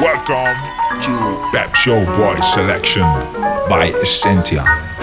Welcome to Pep Show Boy Selection by Cynthia.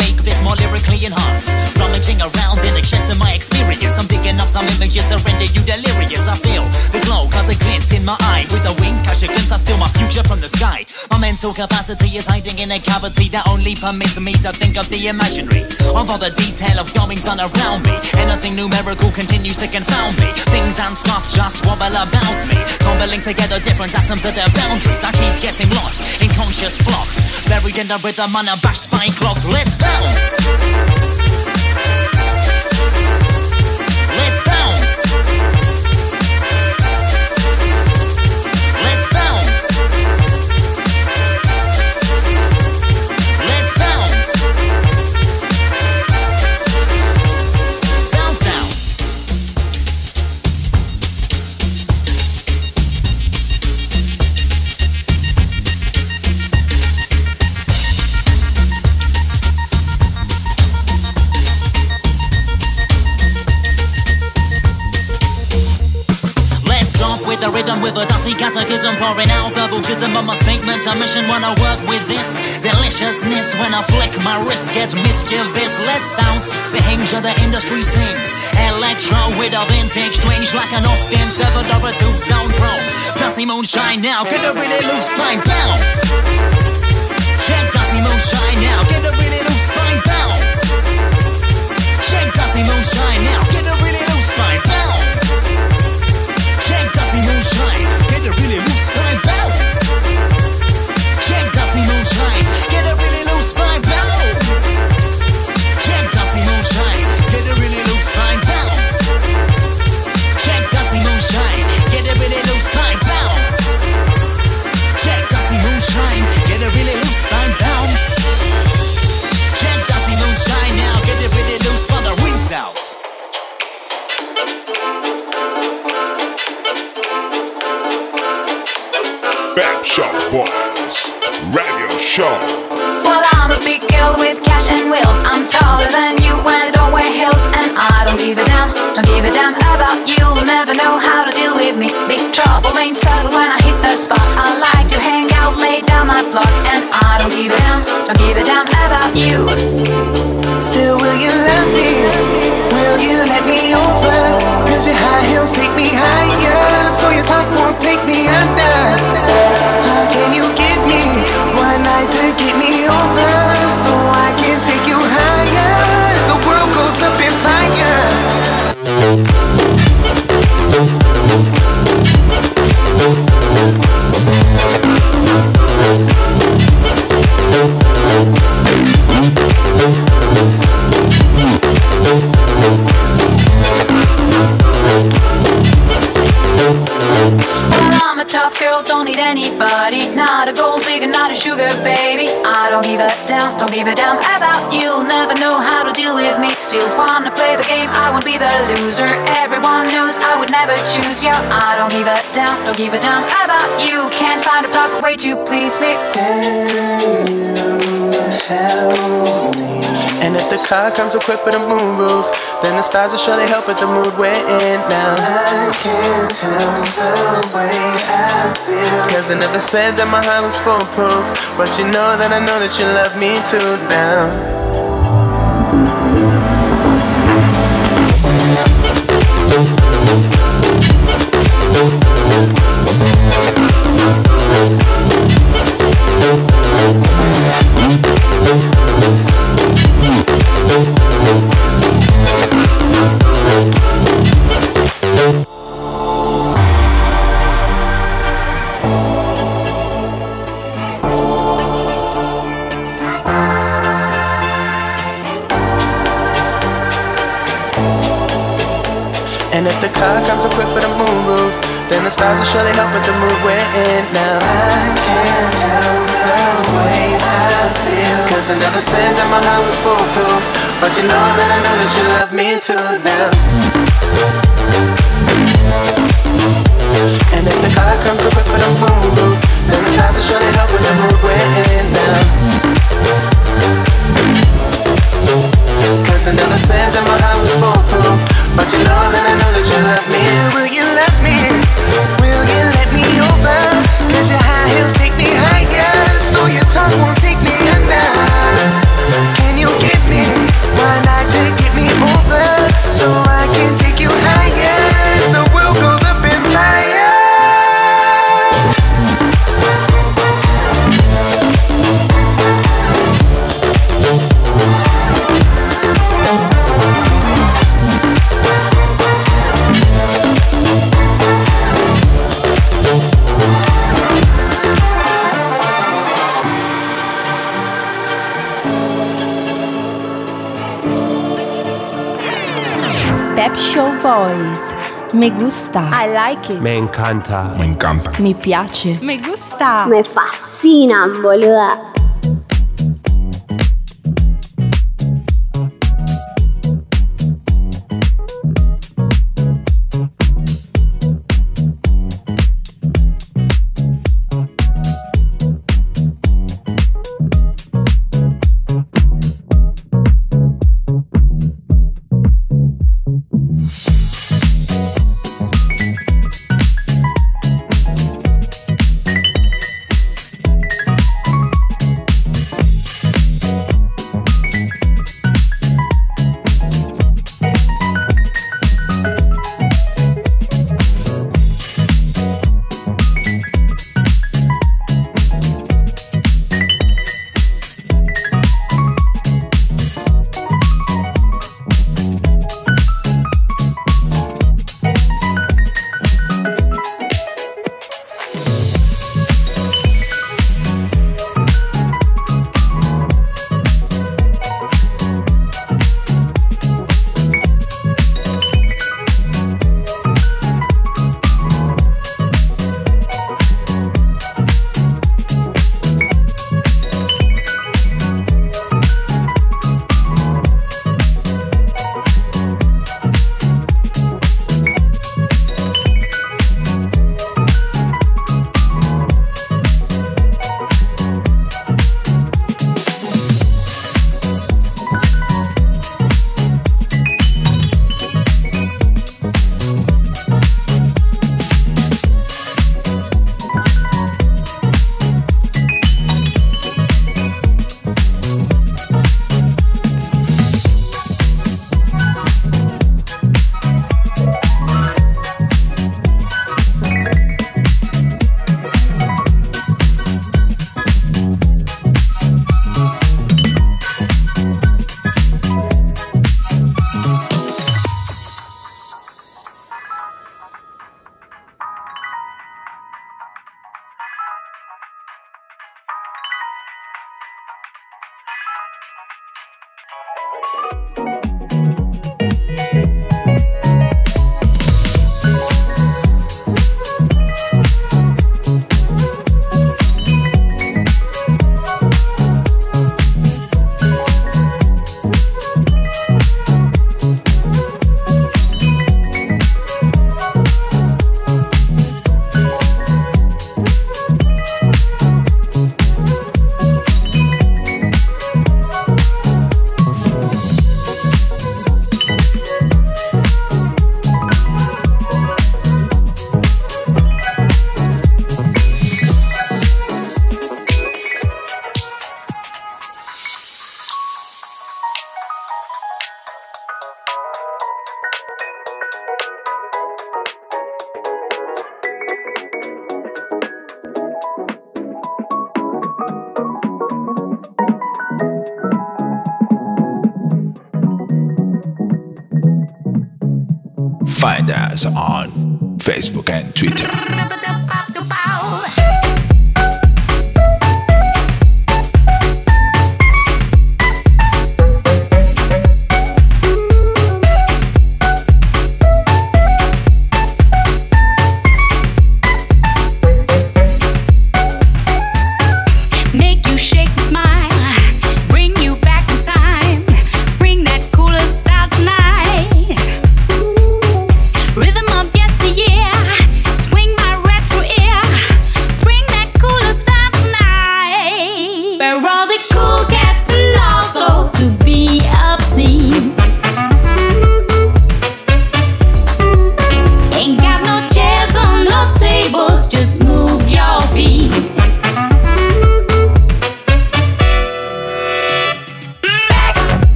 Make this more lyrically enhanced. Rummaging around in the chest of my experience, I'm digging up some images to render you delirious. I feel the glow, cause a glint in my eye. With a wink, catch a glimpse, I steal my future from the sky. My mental capacity is hiding in a cavity that only permits me to think of the imaginary. Of all the detail of goings on around me, anything numerical continues to confound me. Things and stuff just wobble about me, cobbling together different atoms at their boundaries. I keep getting lost in conscious flocks, buried in the rhythm unabashed by clocks. Let's bounce. With the rhythm with a dirty catechism pouring out verbal jism on my statements. A mission when I work with this deliciousness. When I flick my wrist gets mischievous. Let's bounce. The hinge of the industry sings. Electro with a vintage strange like an Austin 7 or a tube sound pro. Dirty moonshine now, get a really loose spine bounce. Check dirty moonshine now, get a really loose spine bounce. Check dirty moonshine now, get a really loose spine bounce. Dirty moonshine, get a really loose spine bounce. Check dirty moonshine, get a give a damn about you. Can't find a proper way to please me. help me. And if the car comes equipped with a moonroof, then the stars will surely help with the mood we're in now. I can't help the way I feel. Cause I never said that my heart was foolproof. But you know that I know that you love me too now. piace. Me encanta. Me encanta. Mi piace. Me gusta. Me fascina, boludo.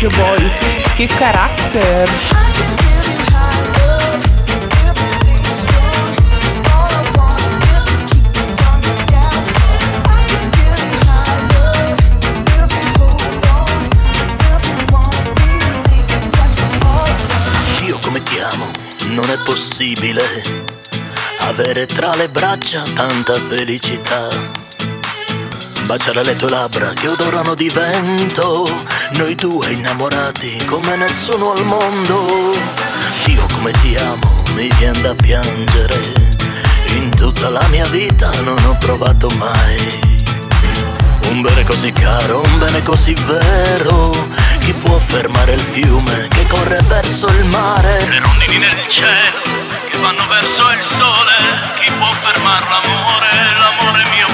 Put Boys, que caráter! Dio come ti amo, non è possibile avere tra le braccia tanta felicità. Baciare le tue labbra che odorano di vento, noi due innamorati come nessuno al mondo. Dio come ti amo, mi viene da piangere. In tutta la mia vita non ho provato mai. Un bene così caro, un bene così vero. Chi può fermare il fiume che corre verso il mare? Le rondini nel cielo che vanno verso il sole. Chi può fermare l'amore, l'amore mio?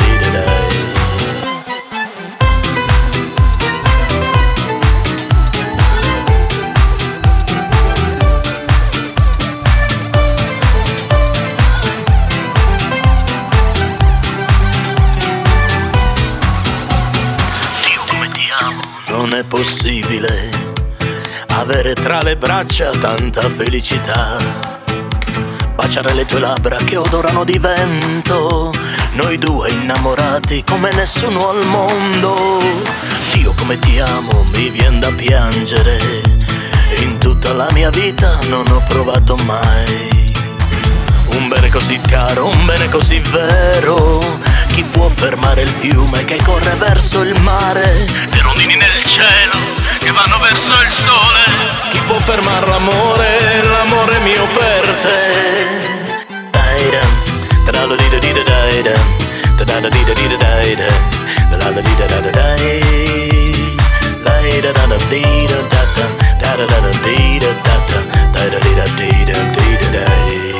Non è possibile avere tra le braccia tanta felicità. Baciare le tue labbra che odorano di vento, noi due innamorati come nessuno al mondo. Dio come ti amo, mi viene da piangere. In tutta la mia vita non ho provato mai. Un bene così caro, un bene così vero. Chi può fermare il fiume che corre verso il mare? Le rondini nel cielo che vanno verso il sole. Chi può fermare l'amore, l'amore mio per te? Daida, tra la dida dida daida, tra la dida dida daida, tra la dida dida daida. Laida da da dida da da da da da da da da da da da da da da da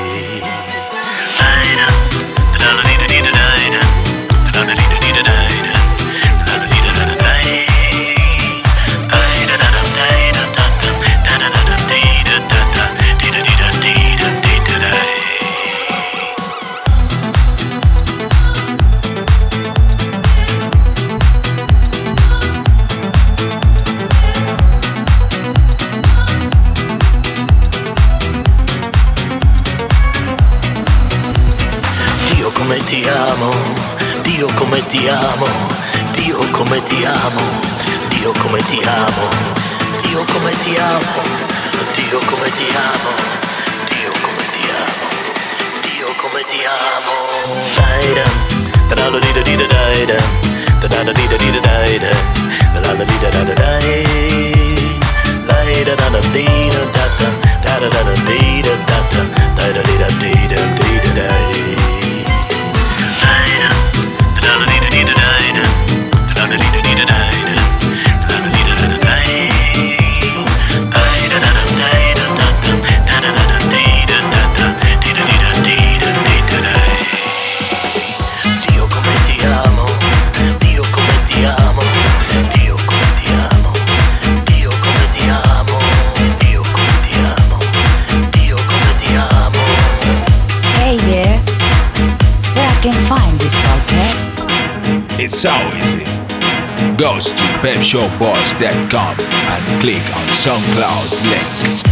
ti amo, Dio come ti amo, Dio come ti amo, Dio come ti amo, Dio come ti amo, Dio come ti amo. Daida, tra la di da di da daida, da da di da di da daida, la la di da da da dai, la da da di da da. Da, da da da di da da. Da, da da di da di da di da dai. so easy. Go to pepshowboys.com and click on SoundCloud link.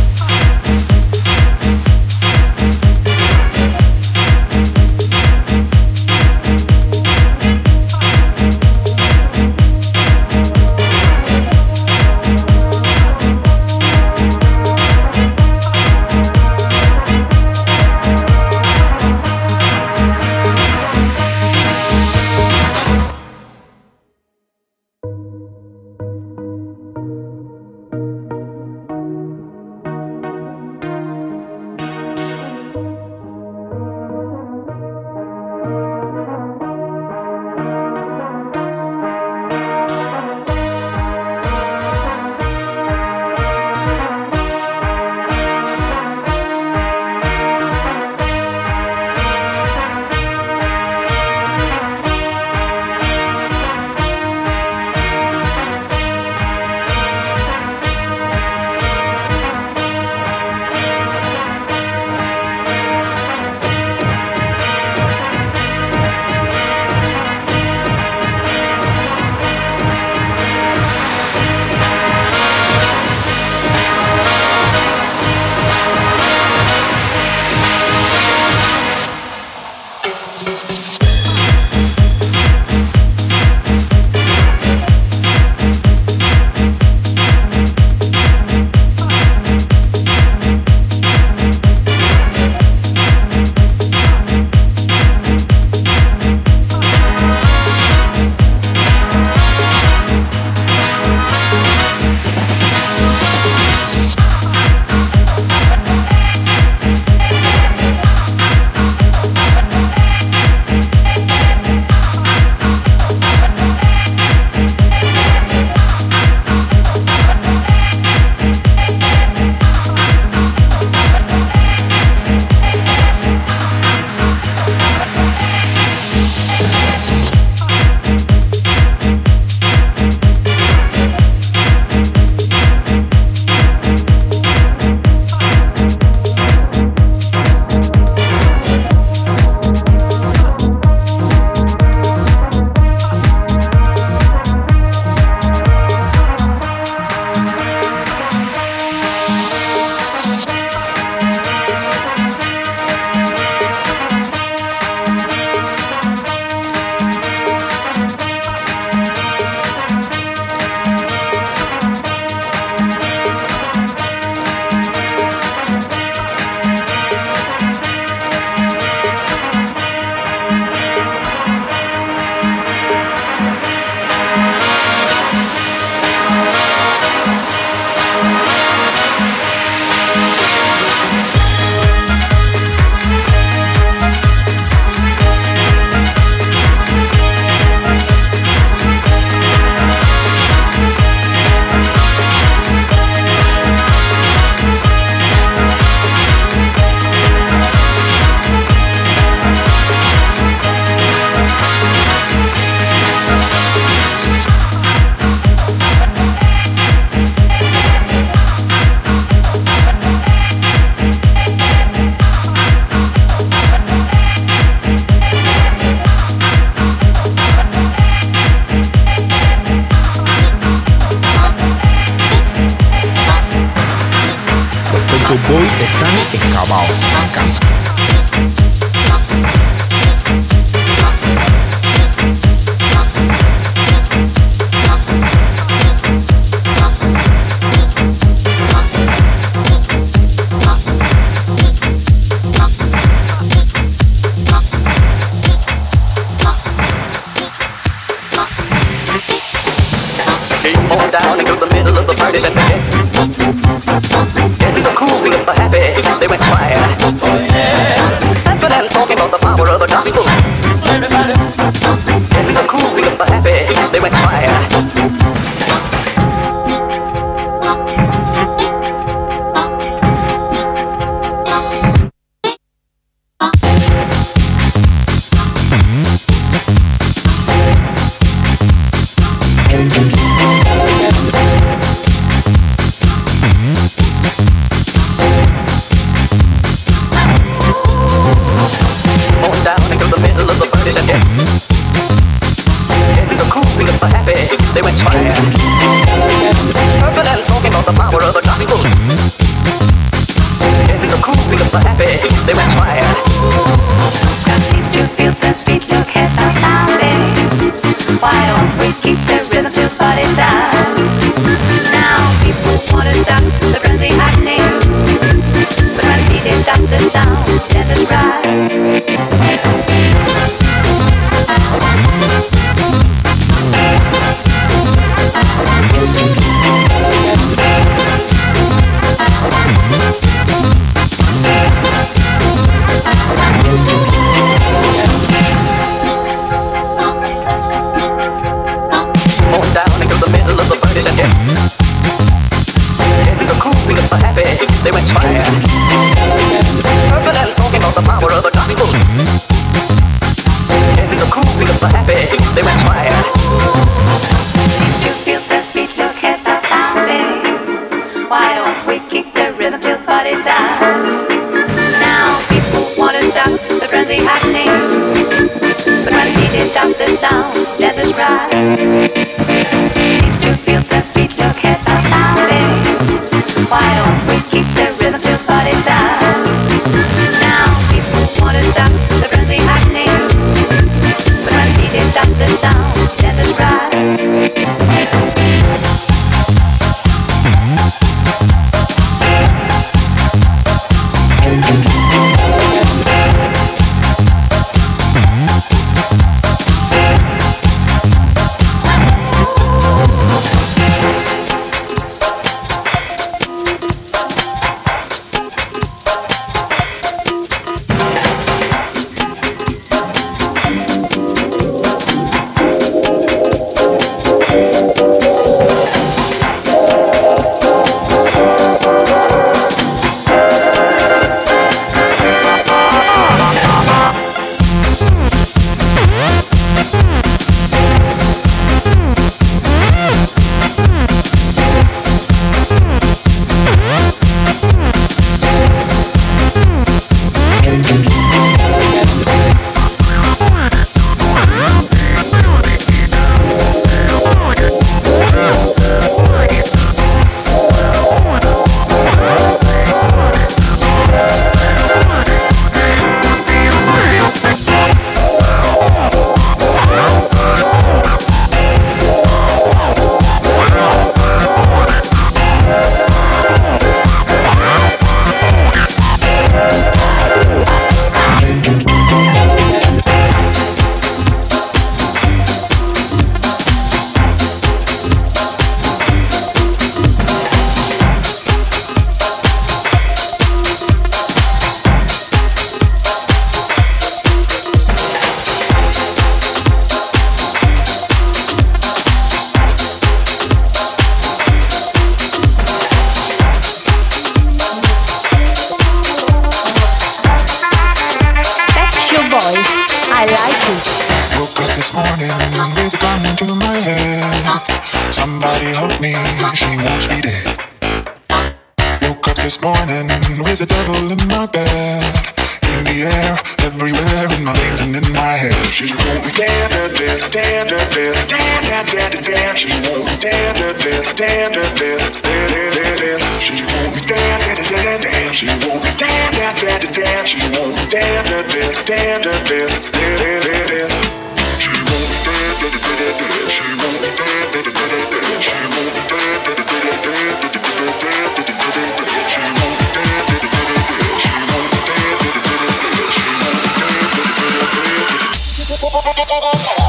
Well.